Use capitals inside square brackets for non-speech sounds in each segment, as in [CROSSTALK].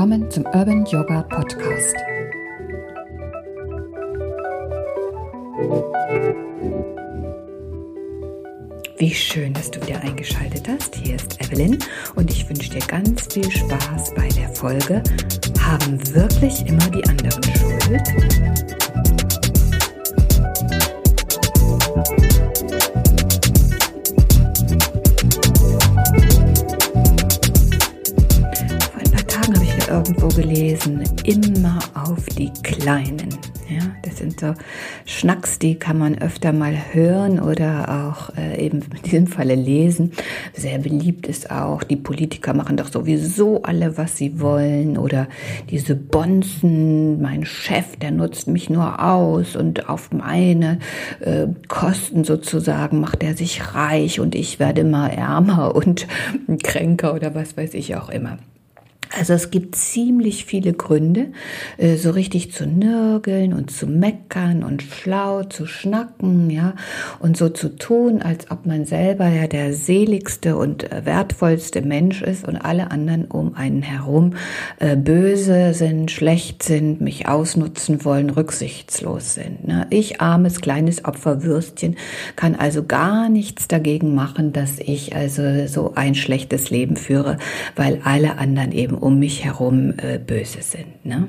Willkommen zum Urban Yoga Podcast. Wie schön, dass du wieder eingeschaltet hast. Hier ist Evelyn und ich wünsche dir ganz viel Spaß bei der Folge. Haben wirklich immer die anderen Schuld? Auf die Kleinen. Ja, das sind so Schnacks, die kann man öfter mal hören oder auch äh, eben [LAUGHS] in diesem Falle lesen. Sehr beliebt ist auch, die Politiker machen doch sowieso alle, was sie wollen oder diese Bonzen, mein Chef, der nutzt mich nur aus und auf meine äh, Kosten sozusagen macht er sich reich und ich werde immer ärmer und [LAUGHS] kränker oder was weiß ich auch immer. Also es gibt ziemlich viele Gründe, äh, so richtig zu nörgeln und zu meckern und schlau zu schnacken, ja, und so zu tun, als ob man selber ja der seligste und äh, wertvollste Mensch ist und alle anderen um einen herum äh, böse sind, schlecht sind, mich ausnutzen wollen, rücksichtslos sind. Ne? Ich, armes kleines Opferwürstchen, kann also gar nichts dagegen machen, dass ich also so ein schlechtes Leben führe, weil alle anderen eben um mich herum äh, böse sind. Ne?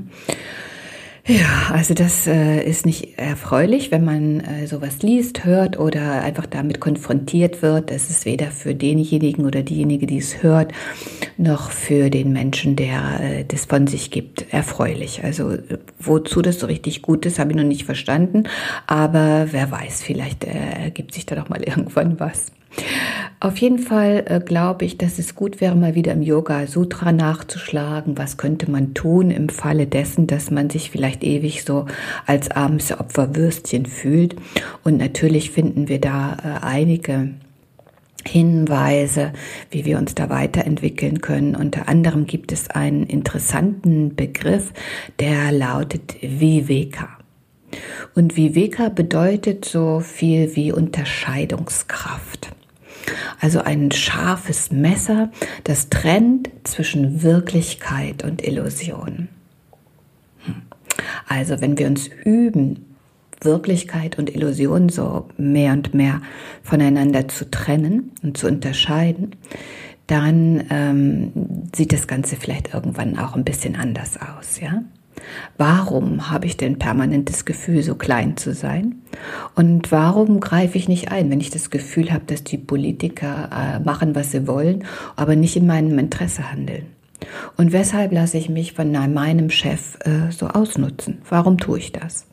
Ja, also das äh, ist nicht erfreulich, wenn man äh, sowas liest, hört oder einfach damit konfrontiert wird. Das ist weder für denjenigen oder diejenige, die es hört, noch für den Menschen, der äh, das von sich gibt, erfreulich. Also wozu das so richtig gut ist, habe ich noch nicht verstanden. Aber wer weiß, vielleicht äh, ergibt sich da doch mal [LAUGHS] irgendwann was. Auf jeden Fall äh, glaube ich, dass es gut wäre, mal wieder im Yoga Sutra nachzuschlagen. Was könnte man tun im Falle dessen, dass man sich vielleicht ewig so als armes Opferwürstchen fühlt? Und natürlich finden wir da äh, einige Hinweise, wie wir uns da weiterentwickeln können. Unter anderem gibt es einen interessanten Begriff, der lautet Viveka. Und Viveka bedeutet so viel wie Unterscheidungskraft. Also ein scharfes Messer, das trennt zwischen Wirklichkeit und Illusion. Hm. Also wenn wir uns üben, Wirklichkeit und Illusion so mehr und mehr voneinander zu trennen und zu unterscheiden, dann ähm, sieht das Ganze vielleicht irgendwann auch ein bisschen anders aus, ja? Warum habe ich denn permanent das Gefühl, so klein zu sein? Und warum greife ich nicht ein, wenn ich das Gefühl habe, dass die Politiker äh, machen, was sie wollen, aber nicht in meinem Interesse handeln? Und weshalb lasse ich mich von meinem Chef äh, so ausnutzen? Warum tue ich das?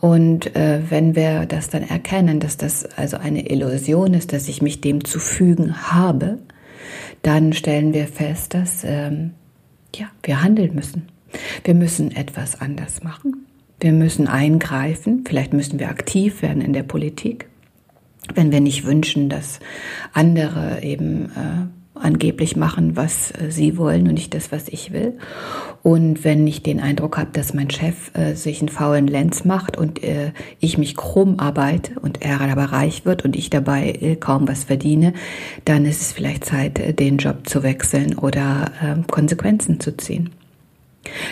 Und äh, wenn wir das dann erkennen, dass das also eine Illusion ist, dass ich mich dem zu fügen habe, dann stellen wir fest, dass ähm, ja, wir handeln müssen. Wir müssen etwas anders machen. Wir müssen eingreifen. Vielleicht müssen wir aktiv werden in der Politik, wenn wir nicht wünschen, dass andere eben äh, angeblich machen, was äh, sie wollen und nicht das, was ich will. Und wenn ich den Eindruck habe, dass mein Chef äh, sich einen faulen Lenz macht und äh, ich mich krumm arbeite und er dabei reich wird und ich dabei äh, kaum was verdiene, dann ist es vielleicht Zeit, äh, den Job zu wechseln oder ähm, Konsequenzen zu ziehen.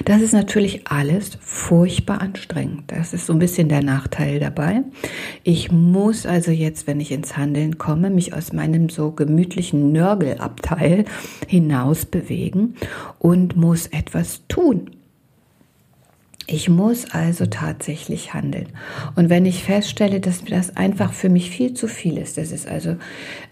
Das ist natürlich alles furchtbar anstrengend. Das ist so ein bisschen der Nachteil dabei. Ich muss also jetzt, wenn ich ins Handeln komme, mich aus meinem so gemütlichen Nörgelabteil hinaus bewegen und muss etwas tun. Ich muss also tatsächlich handeln. Und wenn ich feststelle, dass das einfach für mich viel zu viel ist, dass es also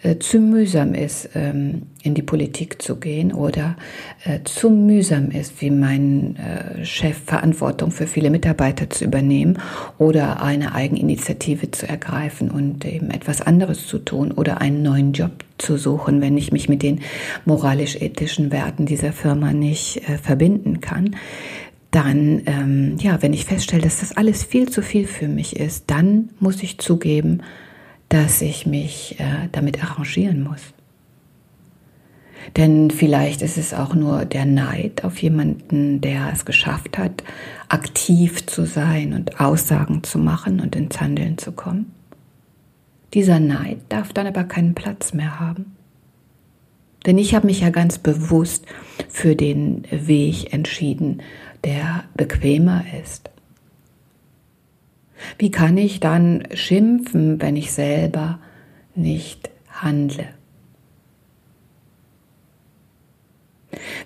äh, zu mühsam ist, ähm, in die Politik zu gehen oder äh, zu mühsam ist, wie mein äh, Chef Verantwortung für viele Mitarbeiter zu übernehmen oder eine Eigeninitiative zu ergreifen und eben etwas anderes zu tun oder einen neuen Job zu suchen, wenn ich mich mit den moralisch-ethischen Werten dieser Firma nicht äh, verbinden kann, dann, ähm, ja, wenn ich feststelle, dass das alles viel zu viel für mich ist, dann muss ich zugeben, dass ich mich äh, damit arrangieren muss. Denn vielleicht ist es auch nur der Neid auf jemanden, der es geschafft hat, aktiv zu sein und Aussagen zu machen und ins Handeln zu kommen. Dieser Neid darf dann aber keinen Platz mehr haben. Denn ich habe mich ja ganz bewusst für den Weg entschieden, der bequemer ist. Wie kann ich dann schimpfen, wenn ich selber nicht handle?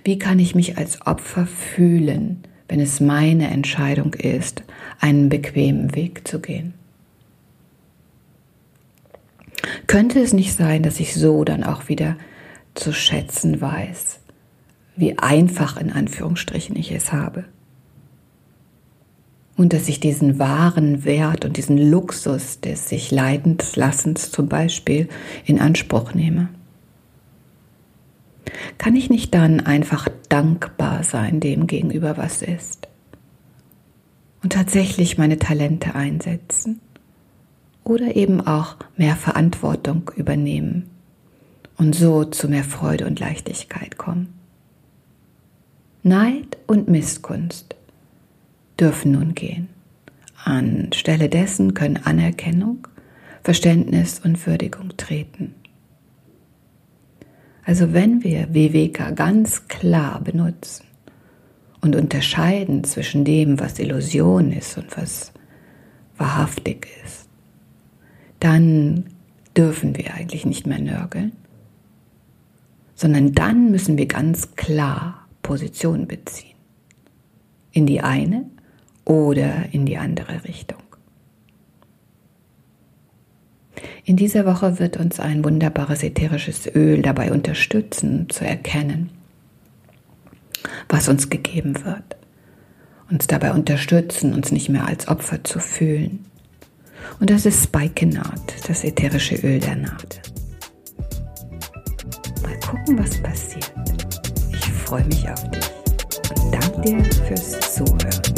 Wie kann ich mich als Opfer fühlen, wenn es meine Entscheidung ist, einen bequemen Weg zu gehen? Könnte es nicht sein, dass ich so dann auch wieder zu schätzen weiß, wie einfach in Anführungsstrichen ich es habe? Und dass ich diesen wahren Wert und diesen Luxus des sich Leidenslassens zum Beispiel in Anspruch nehme? Kann ich nicht dann einfach dankbar sein dem gegenüber, was ist? Und tatsächlich meine Talente einsetzen? Oder eben auch mehr Verantwortung übernehmen und so zu mehr Freude und Leichtigkeit kommen? Neid und Missgunst dürfen nun gehen. Anstelle dessen können Anerkennung, Verständnis und Würdigung treten. Also wenn wir Viveka ganz klar benutzen und unterscheiden zwischen dem, was Illusion ist und was wahrhaftig ist, dann dürfen wir eigentlich nicht mehr nörgeln, sondern dann müssen wir ganz klar Position beziehen. In die eine oder in die andere Richtung. In dieser Woche wird uns ein wunderbares ätherisches Öl dabei unterstützen zu erkennen, was uns gegeben wird. Uns dabei unterstützen, uns nicht mehr als Opfer zu fühlen. Und das ist Spikenard, das ätherische Öl der Naht. Mal gucken, was passiert. Ich freue mich auf dich und danke dir fürs Zuhören.